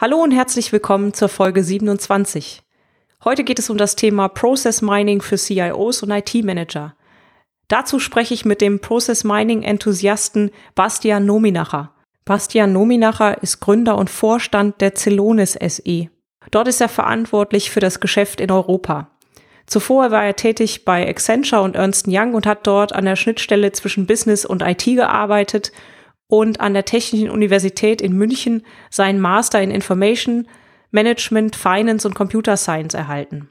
Hallo und herzlich willkommen zur Folge 27. Heute geht es um das Thema Process Mining für CIOs und IT-Manager. Dazu spreche ich mit dem Process Mining Enthusiasten Bastian Nominacher. Bastian Nominacher ist Gründer und Vorstand der Celonis SE. Dort ist er verantwortlich für das Geschäft in Europa. Zuvor war er tätig bei Accenture und Ernst Young und hat dort an der Schnittstelle zwischen Business und IT gearbeitet und an der Technischen Universität in München seinen Master in Information Management, Finance und Computer Science erhalten.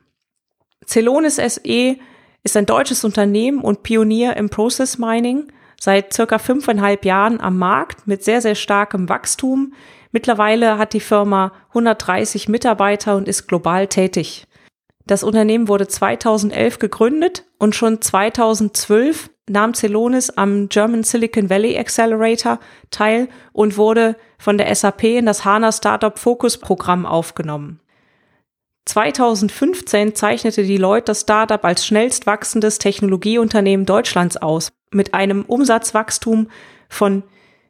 Celonis SE ist ein deutsches Unternehmen und Pionier im Process Mining, seit circa fünfeinhalb Jahren am Markt mit sehr, sehr starkem Wachstum. Mittlerweile hat die Firma 130 Mitarbeiter und ist global tätig. Das Unternehmen wurde 2011 gegründet und schon 2012 nahm Celonis am German Silicon Valley Accelerator teil und wurde von der SAP in das HANA Startup Focus Programm aufgenommen. 2015 zeichnete Deloitte das Startup als schnellst wachsendes Technologieunternehmen Deutschlands aus, mit einem Umsatzwachstum von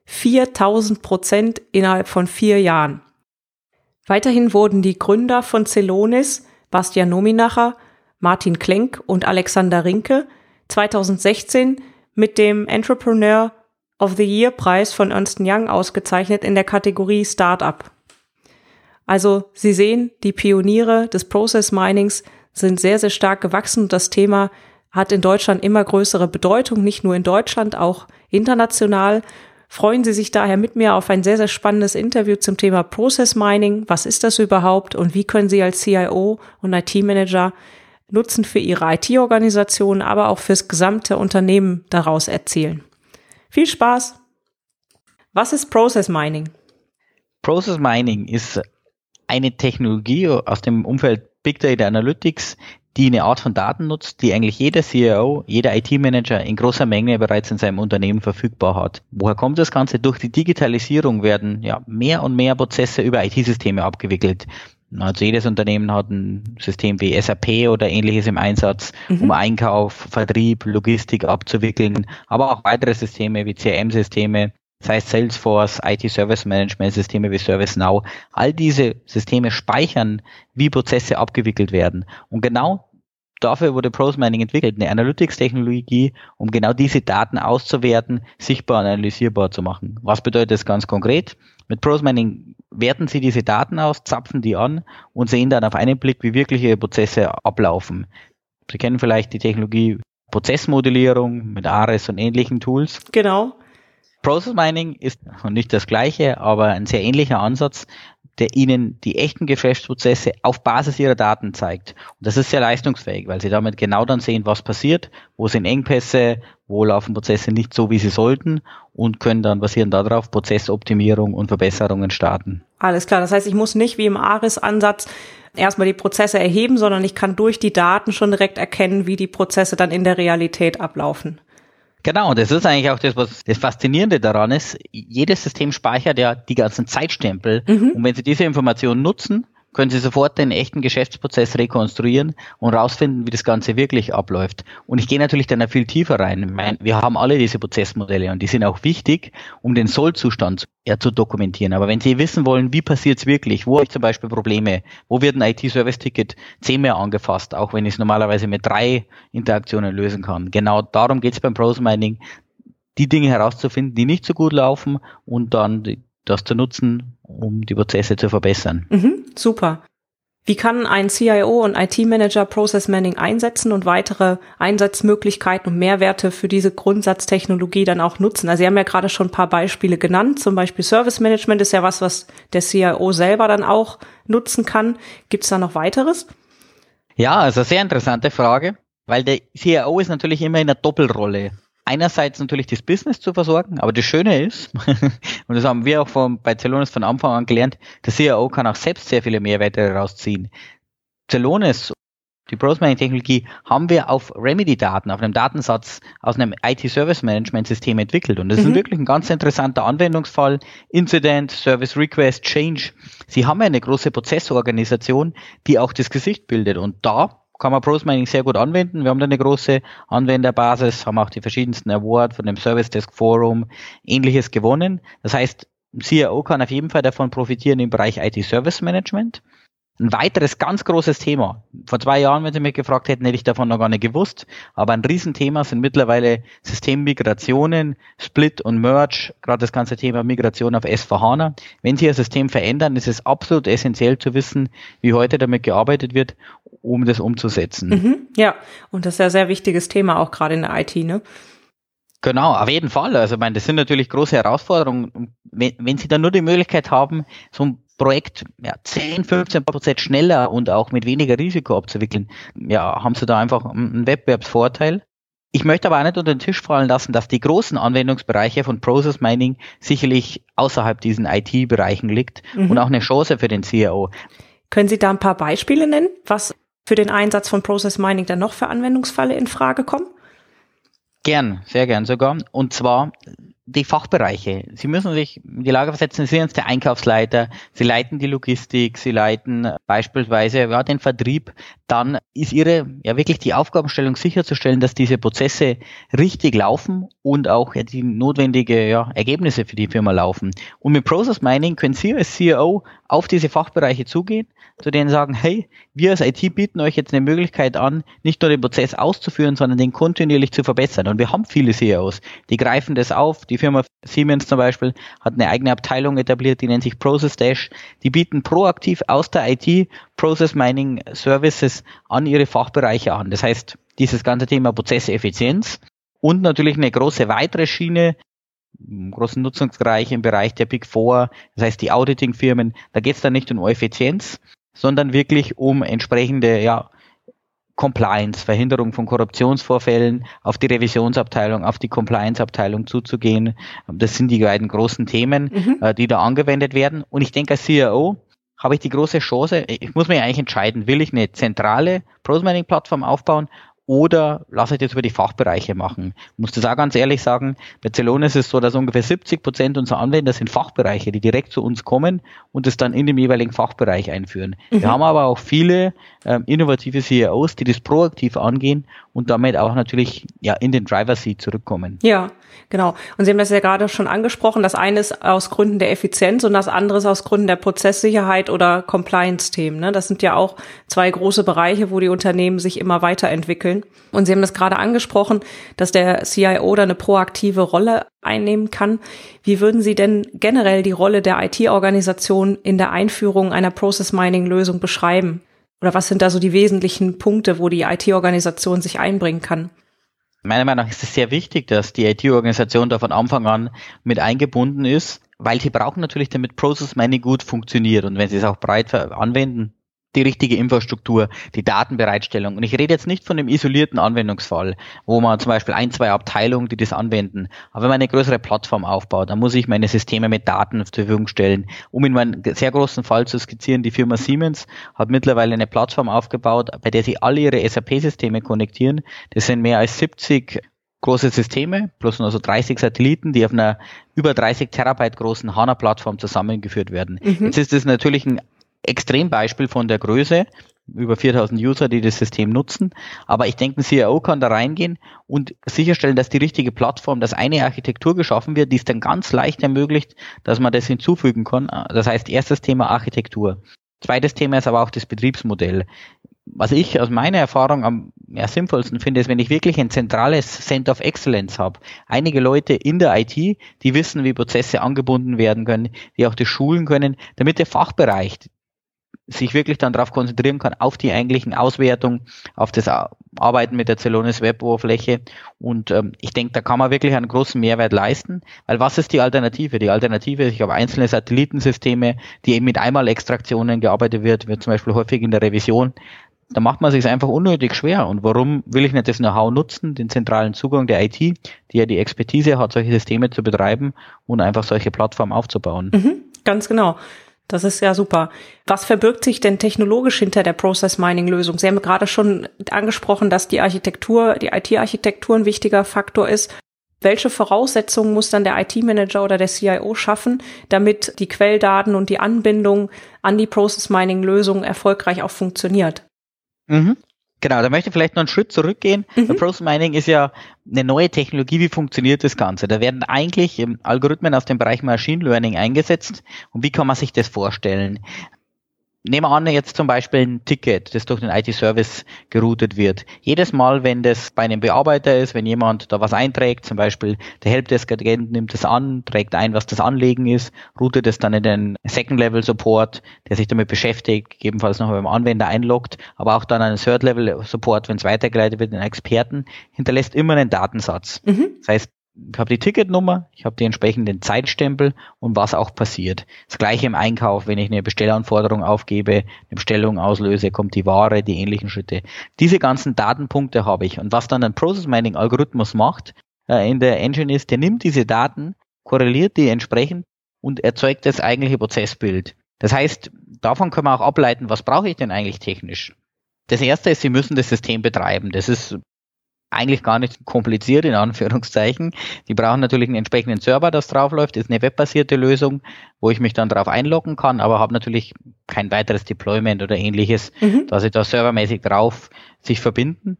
4000 Prozent innerhalb von vier Jahren. Weiterhin wurden die Gründer von Celonis, Bastian Nominacher, Martin Klenk und Alexander Rinke 2016 mit dem Entrepreneur of the Year Preis von Ernst Young ausgezeichnet in der Kategorie Startup. Also Sie sehen, die Pioniere des Process Minings sind sehr, sehr stark gewachsen und das Thema hat in Deutschland immer größere Bedeutung, nicht nur in Deutschland, auch international. Freuen Sie sich daher mit mir auf ein sehr, sehr spannendes Interview zum Thema Process Mining. Was ist das überhaupt und wie können Sie als CIO und IT-Manager Nutzen für Ihre IT-Organisation, aber auch fürs gesamte Unternehmen daraus erzielen. Viel Spaß! Was ist Process Mining? Process Mining ist eine Technologie aus dem Umfeld Big Data Analytics, die eine Art von Daten nutzt, die eigentlich jeder CEO, jeder IT-Manager in großer Menge bereits in seinem Unternehmen verfügbar hat. Woher kommt das Ganze? Durch die Digitalisierung werden ja mehr und mehr Prozesse über IT-Systeme abgewickelt. Also jedes Unternehmen hat ein System wie SAP oder ähnliches im Einsatz, mhm. um Einkauf, Vertrieb, Logistik abzuwickeln, aber auch weitere Systeme wie CRM-Systeme, sei es Salesforce, IT-Service-Management-Systeme wie ServiceNow. All diese Systeme speichern, wie Prozesse abgewickelt werden. Und genau dafür wurde Process Mining entwickelt, eine Analytics-Technologie, um genau diese Daten auszuwerten, sichtbar und analysierbar zu machen. Was bedeutet das ganz konkret? Mit Process Mining werten Sie diese Daten aus, zapfen die an und sehen dann auf einen Blick, wie wirkliche Prozesse ablaufen. Sie kennen vielleicht die Technologie Prozessmodellierung mit ARES und ähnlichen Tools. Genau. Process Mining ist nicht das gleiche, aber ein sehr ähnlicher Ansatz, der Ihnen die echten Geschäftsprozesse auf Basis Ihrer Daten zeigt. Und das ist sehr leistungsfähig, weil Sie damit genau dann sehen, was passiert, wo sind Engpässe, wo laufen Prozesse nicht so, wie sie sollten und können dann basierend darauf Prozessoptimierung und Verbesserungen starten. Alles klar. Das heißt, ich muss nicht wie im ARIS-Ansatz erstmal die Prozesse erheben, sondern ich kann durch die Daten schon direkt erkennen, wie die Prozesse dann in der Realität ablaufen. Genau, das ist eigentlich auch das, was das Faszinierende daran ist. Jedes System speichert ja die ganzen Zeitstempel. Mhm. Und wenn Sie diese Informationen nutzen, können Sie sofort den echten Geschäftsprozess rekonstruieren und rausfinden, wie das Ganze wirklich abläuft. Und ich gehe natürlich dann viel tiefer rein. Wir haben alle diese Prozessmodelle und die sind auch wichtig, um den Sollzustand ja, zu dokumentieren. Aber wenn Sie wissen wollen, wie passiert es wirklich, wo habe ich zum Beispiel Probleme, wo wird ein IT-Service-Ticket zehnmal angefasst, auch wenn ich es normalerweise mit drei Interaktionen lösen kann. Genau darum geht es beim Pros Mining, die Dinge herauszufinden, die nicht so gut laufen und dann das zu nutzen, um die Prozesse zu verbessern. Mhm, super. Wie kann ein CIO und IT-Manager Process Mining einsetzen und weitere Einsatzmöglichkeiten und Mehrwerte für diese Grundsatztechnologie dann auch nutzen? Also Sie haben ja gerade schon ein paar Beispiele genannt. Zum Beispiel Service Management ist ja was, was der CIO selber dann auch nutzen kann. Gibt es da noch weiteres? Ja, also sehr interessante Frage, weil der CIO ist natürlich immer in einer Doppelrolle. Einerseits natürlich das Business zu versorgen, aber das Schöne ist, und das haben wir auch von, bei Celonis von Anfang an gelernt, der CIO kann auch selbst sehr viele Mehrwerte rausziehen. Celonis die Process-Mining-Technologie haben wir auf Remedy-Daten, auf einem Datensatz aus einem IT-Service-Management-System entwickelt. Und das mhm. ist wirklich ein ganz interessanter Anwendungsfall. Incident, Service Request, Change. Sie haben ja eine große Prozessorganisation, die auch das Gesicht bildet. Und da kann man Process Mining sehr gut anwenden. Wir haben da eine große Anwenderbasis, haben auch die verschiedensten Awards von dem Service Desk Forum, ähnliches gewonnen. Das heißt, CIO kann auf jeden Fall davon profitieren im Bereich IT Service Management. Ein weiteres ganz großes Thema. Vor zwei Jahren, wenn Sie mich gefragt hätten, hätte ich davon noch gar nicht gewusst. Aber ein Riesenthema sind mittlerweile Systemmigrationen, Split und Merge, gerade das ganze Thema Migration auf S4HANA. Wenn Sie Ihr System verändern, ist es absolut essentiell zu wissen, wie heute damit gearbeitet wird, um das umzusetzen. Mhm, ja, und das ist ja ein sehr wichtiges Thema, auch gerade in der IT, ne? Genau, auf jeden Fall. Also, ich meine, das sind natürlich große Herausforderungen. Wenn, wenn Sie dann nur die Möglichkeit haben, so ein Projekt ja, 10, 15 Prozent schneller und auch mit weniger Risiko abzuwickeln, ja, haben sie da einfach einen Wettbewerbsvorteil. Ich möchte aber auch nicht unter den Tisch fallen lassen, dass die großen Anwendungsbereiche von Process Mining sicherlich außerhalb diesen IT-Bereichen liegt mhm. und auch eine Chance für den CIO. Können Sie da ein paar Beispiele nennen, was für den Einsatz von Process Mining dann noch für Anwendungsfälle in Frage kommen? Gern, sehr gern sogar. Und zwar die Fachbereiche. Sie müssen sich in die Lage versetzen, Sie sind der Einkaufsleiter, Sie leiten die Logistik, Sie leiten beispielsweise ja, den Vertrieb. Dann ist Ihre ja wirklich die Aufgabenstellung sicherzustellen, dass diese Prozesse richtig laufen und auch ja, die notwendige ja, Ergebnisse für die Firma laufen. Und mit Process Mining können Sie als CEO auf diese Fachbereiche zugehen, zu denen sagen, hey, wir als IT bieten euch jetzt eine Möglichkeit an, nicht nur den Prozess auszuführen, sondern den kontinuierlich zu verbessern. Und wir haben viele CEOs, die greifen das auf. Die Firma Siemens zum Beispiel hat eine eigene Abteilung etabliert, die nennt sich Process Dash. Die bieten proaktiv aus der IT Process Mining Services an ihre Fachbereiche an. Das heißt, dieses ganze Thema Prozesseffizienz und natürlich eine große weitere Schiene, großen Nutzungsbereich im Bereich der Big Four, das heißt die Auditing-Firmen, da geht es dann nicht um Effizienz, sondern wirklich um entsprechende ja, Compliance, Verhinderung von Korruptionsvorfällen, auf die Revisionsabteilung, auf die Compliance-Abteilung zuzugehen. Das sind die beiden großen Themen, mhm. äh, die da angewendet werden. Und ich denke, als CIO habe ich die große Chance, ich muss mich eigentlich entscheiden, will ich eine zentrale Prosmining-Plattform aufbauen oder lasse ich das über die Fachbereiche machen. Ich muss das auch ganz ehrlich sagen, bei Celonis ist es so, dass ungefähr 70 Prozent unserer Anwender sind Fachbereiche, die direkt zu uns kommen und es dann in dem jeweiligen Fachbereich einführen. Mhm. Wir haben aber auch viele ähm, innovative CEOs, die das proaktiv angehen und damit auch natürlich ja in den Driver Seat zurückkommen. Ja, genau. Und Sie haben das ja gerade schon angesprochen. Das eine ist aus Gründen der Effizienz und das andere ist aus Gründen der Prozesssicherheit oder Compliance-Themen. Ne? Das sind ja auch zwei große Bereiche, wo die Unternehmen sich immer weiterentwickeln. Und Sie haben das gerade angesprochen, dass der CIO da eine proaktive Rolle einnehmen kann. Wie würden Sie denn generell die Rolle der IT-Organisation in der Einführung einer Process Mining-Lösung beschreiben? Oder was sind da so die wesentlichen Punkte, wo die IT-Organisation sich einbringen kann? Meiner Meinung nach ist es sehr wichtig, dass die IT-Organisation da von Anfang an mit eingebunden ist, weil sie brauchen natürlich, damit Process Mining gut funktioniert und wenn sie es auch breit anwenden, die richtige Infrastruktur, die Datenbereitstellung. Und ich rede jetzt nicht von einem isolierten Anwendungsfall, wo man zum Beispiel ein, zwei Abteilungen, die das anwenden. Aber wenn man eine größere Plattform aufbaut, dann muss ich meine Systeme mit Daten zur Verfügung stellen. Um in meinen sehr großen Fall zu skizzieren, die Firma Siemens hat mittlerweile eine Plattform aufgebaut, bei der sie alle ihre SAP-Systeme konnektieren. Das sind mehr als 70 große Systeme plus nur so 30 Satelliten, die auf einer über 30 Terabyte großen HANA-Plattform zusammengeführt werden. Mhm. Jetzt ist es natürlich ein Extrembeispiel von der Größe, über 4000 User, die das System nutzen. Aber ich denke, ein CIO kann da reingehen und sicherstellen, dass die richtige Plattform, dass eine Architektur geschaffen wird, die es dann ganz leicht ermöglicht, dass man das hinzufügen kann. Das heißt, erstes Thema Architektur. Zweites Thema ist aber auch das Betriebsmodell. Was ich aus meiner Erfahrung am ja, sinnvollsten finde, ist, wenn ich wirklich ein zentrales Center of Excellence habe. Einige Leute in der IT, die wissen, wie Prozesse angebunden werden können, die auch das schulen können, damit der Fachbereich, sich wirklich dann darauf konzentrieren kann, auf die eigentlichen Auswertung, auf das Arbeiten mit der Celonis Web-Oberfläche. Und ähm, ich denke, da kann man wirklich einen großen Mehrwert leisten, weil was ist die Alternative? Die Alternative ist, ich habe einzelne Satellitensysteme, die eben mit Einmalextraktionen gearbeitet wird, wird zum Beispiel häufig in der Revision. da macht man sich einfach unnötig schwer. Und warum will ich nicht das Know-how nutzen, den zentralen Zugang der IT, die ja die Expertise hat, solche Systeme zu betreiben und einfach solche Plattformen aufzubauen? Mhm, ganz genau. Das ist ja super. Was verbirgt sich denn technologisch hinter der Process Mining Lösung? Sie haben gerade schon angesprochen, dass die Architektur, die IT-Architektur ein wichtiger Faktor ist. Welche Voraussetzungen muss dann der IT-Manager oder der CIO schaffen, damit die Quelldaten und die Anbindung an die Process Mining Lösung erfolgreich auch funktioniert? Mhm. Genau, da möchte ich vielleicht noch einen Schritt zurückgehen. Mhm. Process Mining ist ja eine neue Technologie. Wie funktioniert das Ganze? Da werden eigentlich Algorithmen aus dem Bereich Machine Learning eingesetzt. Und wie kann man sich das vorstellen? Nehmen wir an, jetzt zum Beispiel ein Ticket, das durch den IT-Service geroutet wird. Jedes Mal, wenn das bei einem Bearbeiter ist, wenn jemand da was einträgt, zum Beispiel der Helpdesk-Agent nimmt es an, trägt ein, was das Anliegen ist, routet es dann in den Second-Level-Support, der sich damit beschäftigt, gegebenenfalls noch beim Anwender einloggt, aber auch dann einen Third-Level-Support, wenn es weitergeleitet wird, den Experten, hinterlässt immer einen Datensatz. Mhm. Das heißt, ich habe die Ticketnummer, ich habe die entsprechenden Zeitstempel und was auch passiert. Das gleiche im Einkauf, wenn ich eine Bestellanforderung aufgebe, eine Bestellung auslöse, kommt die Ware, die ähnlichen Schritte. Diese ganzen Datenpunkte habe ich. Und was dann ein Process Mining Algorithmus macht äh, in der Engine ist, der nimmt diese Daten, korreliert die entsprechend und erzeugt das eigentliche Prozessbild. Das heißt, davon können wir auch ableiten, was brauche ich denn eigentlich technisch? Das erste ist, Sie müssen das System betreiben. Das ist eigentlich gar nicht kompliziert, in Anführungszeichen. Die brauchen natürlich einen entsprechenden Server, das draufläuft, ist eine webbasierte Lösung, wo ich mich dann drauf einloggen kann, aber habe natürlich kein weiteres Deployment oder ähnliches, mhm. dass ich da servermäßig drauf sich verbinden.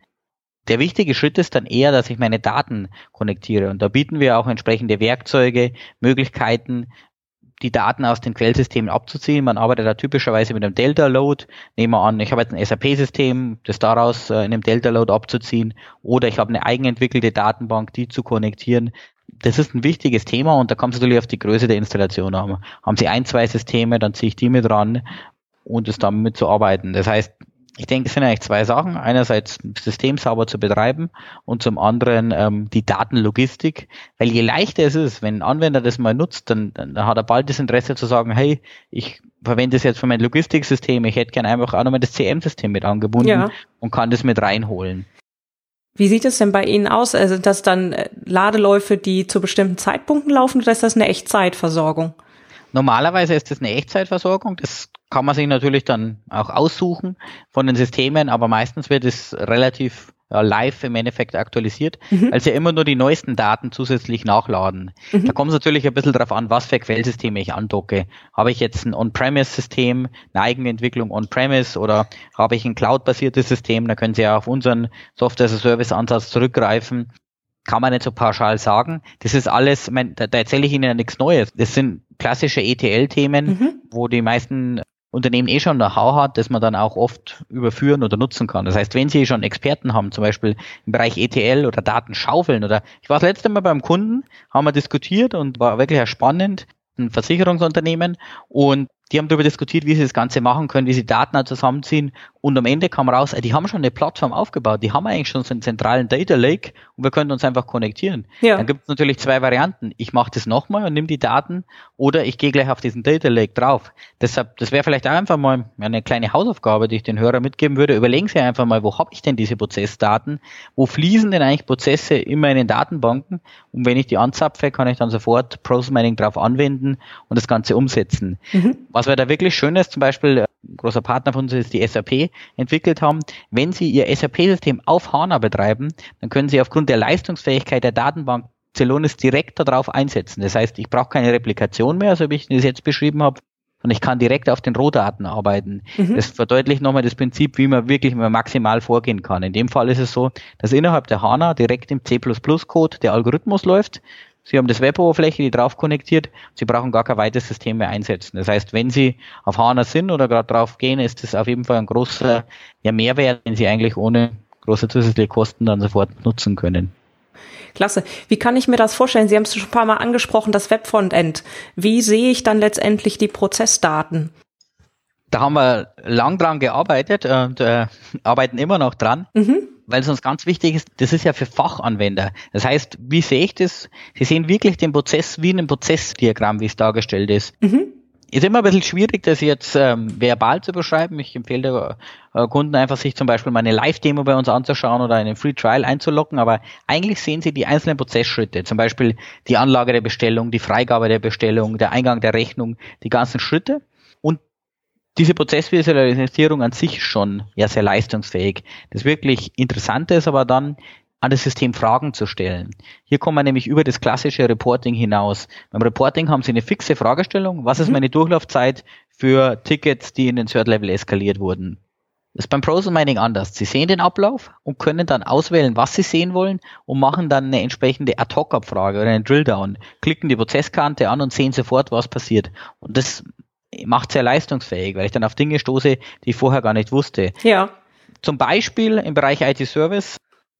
Der wichtige Schritt ist dann eher, dass ich meine Daten konnektiere. Und da bieten wir auch entsprechende Werkzeuge, Möglichkeiten, die Daten aus den Quellsystemen abzuziehen. Man arbeitet da typischerweise mit einem Delta-Load. Nehmen wir an, ich habe jetzt ein SAP-System, das daraus äh, in einem Delta-Load abzuziehen. Oder ich habe eine eigenentwickelte Datenbank, die zu konnektieren. Das ist ein wichtiges Thema und da kommt es natürlich auf die Größe der Installation an. Haben Sie ein, zwei Systeme, dann ziehe ich die mit ran und es damit zu arbeiten. Das heißt, ich denke, es sind eigentlich zwei Sachen. Einerseits System sauber zu betreiben und zum anderen ähm, die Datenlogistik. Weil je leichter es ist, wenn ein Anwender das mal nutzt, dann, dann hat er bald das Interesse zu sagen, hey, ich verwende das jetzt für mein Logistiksystem, ich hätte gerne einfach auch nochmal das CM-System mit angebunden ja. und kann das mit reinholen. Wie sieht es denn bei Ihnen aus? Also sind das dann äh, Ladeläufe, die zu bestimmten Zeitpunkten laufen oder ist das eine Echtzeitversorgung? Normalerweise ist das eine Echtzeitversorgung. Das kann man sich natürlich dann auch aussuchen von den Systemen, aber meistens wird es relativ ja, live im Endeffekt aktualisiert, mhm. weil sie ja immer nur die neuesten Daten zusätzlich nachladen. Mhm. Da kommt es natürlich ein bisschen darauf an, was für Quellsysteme ich andocke. Habe ich jetzt ein On-Premise-System, eine Eigenentwicklung On-Premise oder habe ich ein Cloud-basiertes System, da können Sie ja auf unseren Software-as-a-Service-Ansatz zurückgreifen kann man nicht so pauschal sagen. Das ist alles, mein, da, da erzähle ich Ihnen ja nichts Neues. Das sind klassische ETL-Themen, mhm. wo die meisten Unternehmen eh schon Know-how hat, das man dann auch oft überführen oder nutzen kann. Das heißt, wenn Sie schon Experten haben, zum Beispiel im Bereich ETL oder Datenschaufeln oder ich war das letzte Mal beim Kunden, haben wir diskutiert und war wirklich spannend, ein Versicherungsunternehmen und die haben darüber diskutiert, wie sie das Ganze machen können, wie sie Daten zusammenziehen. Und am Ende kam raus, die haben schon eine Plattform aufgebaut. Die haben eigentlich schon so einen zentralen Data Lake und wir können uns einfach konnektieren. Ja. Dann gibt es natürlich zwei Varianten. Ich mache das nochmal und nehme die Daten oder ich gehe gleich auf diesen Data Lake drauf. Deshalb, das wäre vielleicht auch einfach mal eine kleine Hausaufgabe, die ich den Hörer mitgeben würde. Überlegen Sie einfach mal, wo habe ich denn diese Prozessdaten? Wo fließen denn eigentlich Prozesse immer in den Datenbanken? Und wenn ich die anzapfe, kann ich dann sofort Process Mining drauf anwenden und das Ganze umsetzen. Mhm was wir da wirklich schön ist, zum Beispiel, äh, ein großer Partner von uns ist die SAP, entwickelt haben, wenn Sie Ihr SAP-System auf HANA betreiben, dann können Sie aufgrund der Leistungsfähigkeit der Datenbank Celonis direkt darauf einsetzen. Das heißt, ich brauche keine Replikation mehr, so wie ich das jetzt beschrieben habe, und ich kann direkt auf den Rohdaten arbeiten. Mhm. Das verdeutlicht nochmal das Prinzip, wie man wirklich maximal vorgehen kann. In dem Fall ist es so, dass innerhalb der HANA direkt im C++-Code der Algorithmus läuft. Sie haben das Web-Oberfläche, die drauf konnektiert. Sie brauchen gar kein weiteres System mehr einsetzen. Das heißt, wenn Sie auf HANA sind oder gerade drauf gehen, ist das auf jeden Fall ein großer ja, Mehrwert, den Sie eigentlich ohne große zusätzliche Kosten dann sofort nutzen können. Klasse. Wie kann ich mir das vorstellen? Sie haben es schon ein paar Mal angesprochen, das Webfrontend. Wie sehe ich dann letztendlich die Prozessdaten? Da haben wir lang dran gearbeitet und äh, arbeiten immer noch dran. Mhm weil es uns ganz wichtig ist, das ist ja für Fachanwender. Das heißt, wie sehe ich das? Sie sehen wirklich den Prozess wie in einem Prozessdiagramm, wie es dargestellt ist. Mhm. ist immer ein bisschen schwierig, das jetzt ähm, verbal zu beschreiben. Ich empfehle äh, Kunden einfach, sich zum Beispiel mal eine Live-Demo bei uns anzuschauen oder einen Free Trial einzulocken, aber eigentlich sehen Sie die einzelnen Prozessschritte, zum Beispiel die Anlage der Bestellung, die Freigabe der Bestellung, der Eingang der Rechnung, die ganzen Schritte. Diese Prozessvisualisierung an sich schon ja sehr leistungsfähig. Das wirklich Interessante ist aber dann, an das System Fragen zu stellen. Hier kommen wir nämlich über das klassische Reporting hinaus. Beim Reporting haben Sie eine fixe Fragestellung. Was ist mhm. meine Durchlaufzeit für Tickets, die in den Third Level eskaliert wurden? Das ist beim Process Mining anders. Sie sehen den Ablauf und können dann auswählen, was Sie sehen wollen und machen dann eine entsprechende Ad-Hoc-Abfrage oder einen Drilldown. Klicken die Prozesskante an und sehen sofort, was passiert. Und das macht sehr leistungsfähig, weil ich dann auf Dinge stoße, die ich vorher gar nicht wusste. Ja. Zum Beispiel im Bereich IT-Service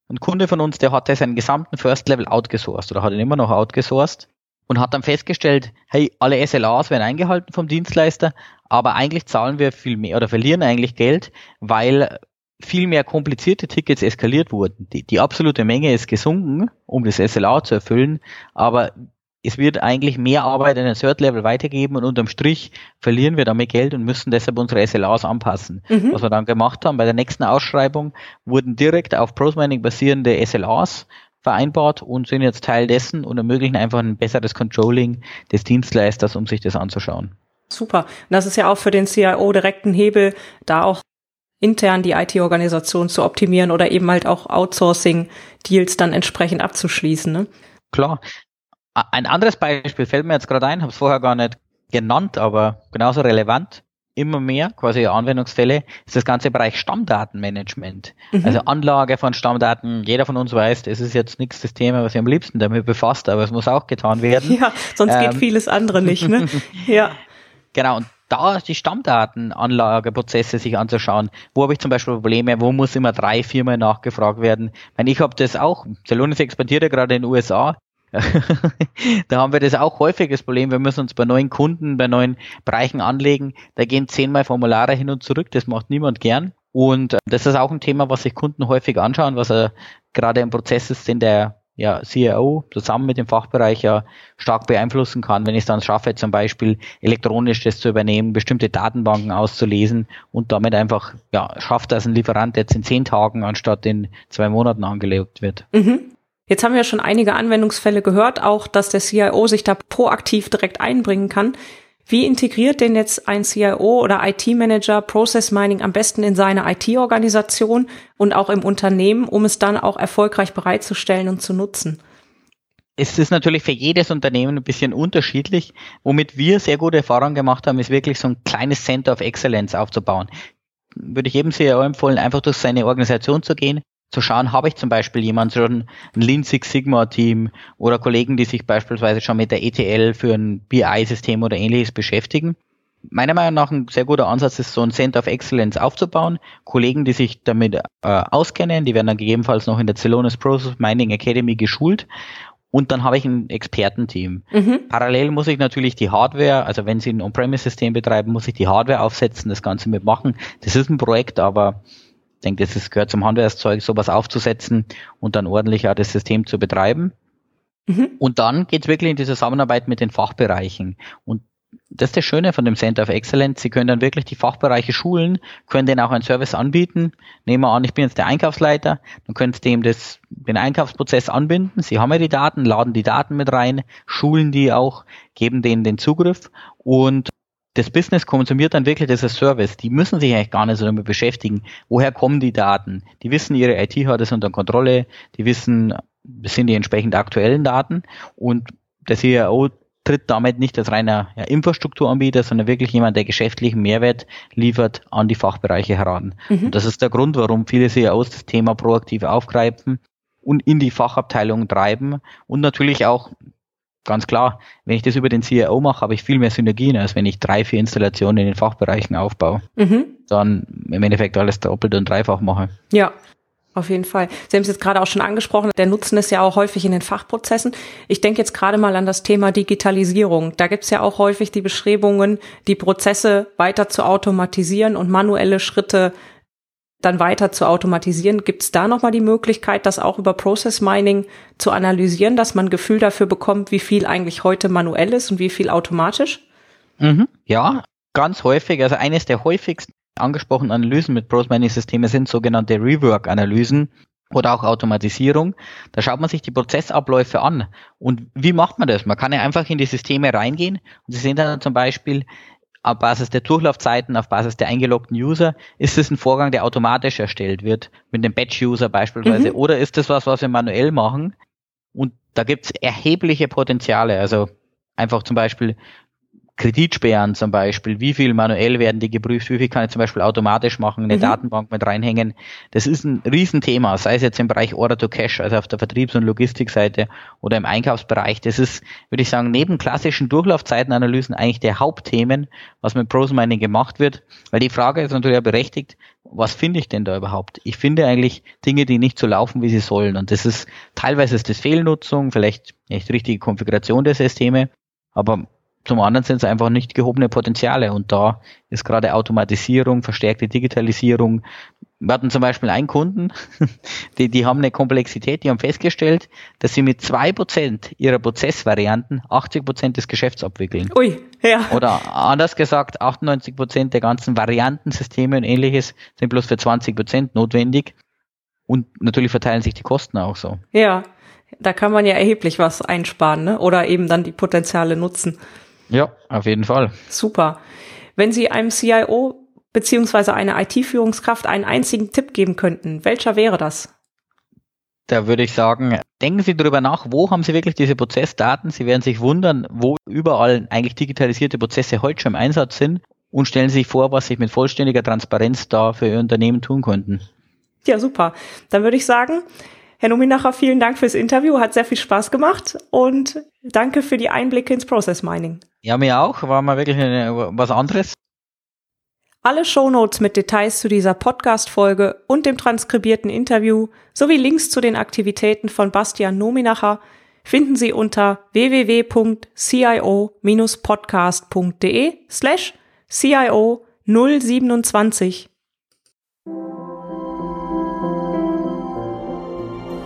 ein Kunde von uns, der hatte seinen gesamten First Level outgesourced oder hat ihn immer noch outgesourced und hat dann festgestellt, hey, alle SLAs werden eingehalten vom Dienstleister, aber eigentlich zahlen wir viel mehr oder verlieren eigentlich Geld, weil viel mehr komplizierte Tickets eskaliert wurden. Die, die absolute Menge ist gesunken, um das SLA zu erfüllen, aber es wird eigentlich mehr Arbeit in den Third Level weitergeben und unterm Strich verlieren wir damit Geld und müssen deshalb unsere SLAs anpassen. Mhm. Was wir dann gemacht haben, bei der nächsten Ausschreibung wurden direkt auf Prosmining basierende SLAs vereinbart und sind jetzt Teil dessen und ermöglichen einfach ein besseres Controlling des Dienstleisters, um sich das anzuschauen. Super. Und das ist ja auch für den CIO direkten Hebel, da auch intern die IT-Organisation zu optimieren oder eben halt auch Outsourcing-Deals dann entsprechend abzuschließen. Ne? Klar, ein anderes Beispiel fällt mir jetzt gerade ein, habe es vorher gar nicht genannt, aber genauso relevant. Immer mehr quasi Anwendungsfälle ist das ganze Bereich Stammdatenmanagement. Mhm. Also Anlage von Stammdaten. Jeder von uns weiß, das ist jetzt nichts das Thema, was sich am liebsten damit befasst, aber es muss auch getan werden. Ja, sonst ähm, geht vieles andere nicht. Ne? ja. Genau. Und da die Stammdatenanlageprozesse sich anzuschauen. Wo habe ich zum Beispiel Probleme? Wo muss immer drei, viermal nachgefragt werden? Ich, meine, ich habe das auch. Celonis expandiert ja gerade in den USA. da haben wir das auch häufig das Problem, wir müssen uns bei neuen Kunden, bei neuen Bereichen anlegen, da gehen zehnmal Formulare hin und zurück, das macht niemand gern. Und äh, das ist auch ein Thema, was sich Kunden häufig anschauen, was er gerade im Prozess ist, den der ja, CIO zusammen mit dem Fachbereich ja stark beeinflussen kann, wenn ich es dann schaffe, zum Beispiel elektronisch das zu übernehmen, bestimmte Datenbanken auszulesen und damit einfach ja, schafft, dass ein Lieferant jetzt in zehn Tagen anstatt in zwei Monaten angelegt wird. Mhm. Jetzt haben wir schon einige Anwendungsfälle gehört, auch dass der CIO sich da proaktiv direkt einbringen kann. Wie integriert denn jetzt ein CIO oder IT-Manager Process Mining am besten in seine IT-Organisation und auch im Unternehmen, um es dann auch erfolgreich bereitzustellen und zu nutzen? Es ist natürlich für jedes Unternehmen ein bisschen unterschiedlich. Womit wir sehr gute Erfahrungen gemacht haben, ist wirklich so ein kleines Center of Excellence aufzubauen. Würde ich jedem CIO empfehlen, einfach durch seine Organisation zu gehen zu schauen, habe ich zum Beispiel jemanden, schon ein Lean Six Sigma Team oder Kollegen, die sich beispielsweise schon mit der ETL für ein BI-System oder ähnliches beschäftigen. Meiner Meinung nach ein sehr guter Ansatz ist, so ein Center of Excellence aufzubauen. Kollegen, die sich damit äh, auskennen, die werden dann gegebenenfalls noch in der Celonis Process Mining Academy geschult. Und dann habe ich ein Expertenteam. Mhm. Parallel muss ich natürlich die Hardware, also wenn Sie ein On-Premise-System betreiben, muss ich die Hardware aufsetzen, das Ganze mitmachen. Das ist ein Projekt, aber ich denke, das ist, gehört zum Handwerkszeug, sowas aufzusetzen und dann ordentlich auch das System zu betreiben. Mhm. Und dann geht es wirklich in die Zusammenarbeit mit den Fachbereichen. Und das ist das Schöne von dem Center of Excellence. Sie können dann wirklich die Fachbereiche schulen, können denen auch einen Service anbieten. Nehmen wir an, ich bin jetzt der Einkaufsleiter, dann können Sie dem das, den Einkaufsprozess anbinden. Sie haben ja die Daten, laden die Daten mit rein, schulen die auch, geben denen den Zugriff und das Business konsumiert dann wirklich das Service. Die müssen sich eigentlich gar nicht so damit beschäftigen. Woher kommen die Daten? Die wissen, ihre IT hat es unter Kontrolle. Die wissen, das sind die entsprechend aktuellen Daten. Und der CIO tritt damit nicht als reiner ja, Infrastrukturanbieter, sondern wirklich jemand, der geschäftlichen Mehrwert liefert an die Fachbereiche heran. Mhm. Und das ist der Grund, warum viele CIOs das Thema proaktiv aufgreifen und in die Fachabteilung treiben und natürlich auch ganz klar, wenn ich das über den CIO mache, habe ich viel mehr Synergien, als wenn ich drei, vier Installationen in den Fachbereichen aufbaue. Mhm. Dann im Endeffekt alles doppelt und dreifach mache. Ja, auf jeden Fall. Sie haben es jetzt gerade auch schon angesprochen, der Nutzen ist ja auch häufig in den Fachprozessen. Ich denke jetzt gerade mal an das Thema Digitalisierung. Da gibt es ja auch häufig die Bestrebungen, die Prozesse weiter zu automatisieren und manuelle Schritte dann weiter zu automatisieren. Gibt es da nochmal die Möglichkeit, das auch über Process Mining zu analysieren, dass man ein Gefühl dafür bekommt, wie viel eigentlich heute manuell ist und wie viel automatisch? Mhm, ja, ganz häufig. Also eines der häufigsten angesprochenen Analysen mit Process Mining Systemen sind sogenannte Rework-Analysen oder auch Automatisierung. Da schaut man sich die Prozessabläufe an. Und wie macht man das? Man kann ja einfach in die Systeme reingehen und Sie sehen dann zum Beispiel, auf Basis der Durchlaufzeiten, auf Basis der eingeloggten User, ist es ein Vorgang, der automatisch erstellt wird, mit dem Batch-User beispielsweise, mhm. oder ist das was, was wir manuell machen? Und da gibt es erhebliche Potenziale. Also einfach zum Beispiel Kreditsperren zum Beispiel, wie viel manuell werden die geprüft, wie viel kann ich zum Beispiel automatisch machen, eine mhm. Datenbank mit reinhängen. Das ist ein Riesenthema, sei es jetzt im Bereich Order to Cash, also auf der Vertriebs- und Logistikseite oder im Einkaufsbereich. Das ist, würde ich sagen, neben klassischen Durchlaufzeitenanalysen eigentlich der Hauptthemen, was mit Pros Mining gemacht wird, weil die Frage ist natürlich ja berechtigt, was finde ich denn da überhaupt? Ich finde eigentlich Dinge, die nicht so laufen, wie sie sollen. Und das ist teilweise ist das Fehlnutzung, vielleicht nicht richtige Konfiguration der Systeme, aber zum anderen sind es einfach nicht gehobene Potenziale und da ist gerade Automatisierung, verstärkte Digitalisierung. Wir hatten zum Beispiel einen Kunden, die, die haben eine Komplexität, die haben festgestellt, dass sie mit zwei Prozent ihrer Prozessvarianten 80 Prozent des Geschäfts abwickeln. Ui, ja. Oder anders gesagt, 98 Prozent der ganzen Variantensysteme und ähnliches sind bloß für 20 Prozent notwendig. Und natürlich verteilen sich die Kosten auch so. Ja, da kann man ja erheblich was einsparen, ne? Oder eben dann die Potenziale nutzen. Ja, auf jeden Fall. Super. Wenn Sie einem CIO beziehungsweise einer IT-Führungskraft einen einzigen Tipp geben könnten, welcher wäre das? Da würde ich sagen, denken Sie darüber nach, wo haben Sie wirklich diese Prozessdaten? Sie werden sich wundern, wo überall eigentlich digitalisierte Prozesse heute schon im Einsatz sind und stellen Sie sich vor, was Sie mit vollständiger Transparenz da für Ihr Unternehmen tun könnten. Ja, super. Dann würde ich sagen, Herr Nominacher, vielen Dank fürs Interview, hat sehr viel Spaß gemacht und danke für die Einblicke ins Process Mining. Ja, mir auch, war mal wirklich eine, was anderes. Alle Shownotes mit Details zu dieser Podcast-Folge und dem transkribierten Interview sowie Links zu den Aktivitäten von Bastian Nominacher finden Sie unter www.cio-podcast.de slash CIO 027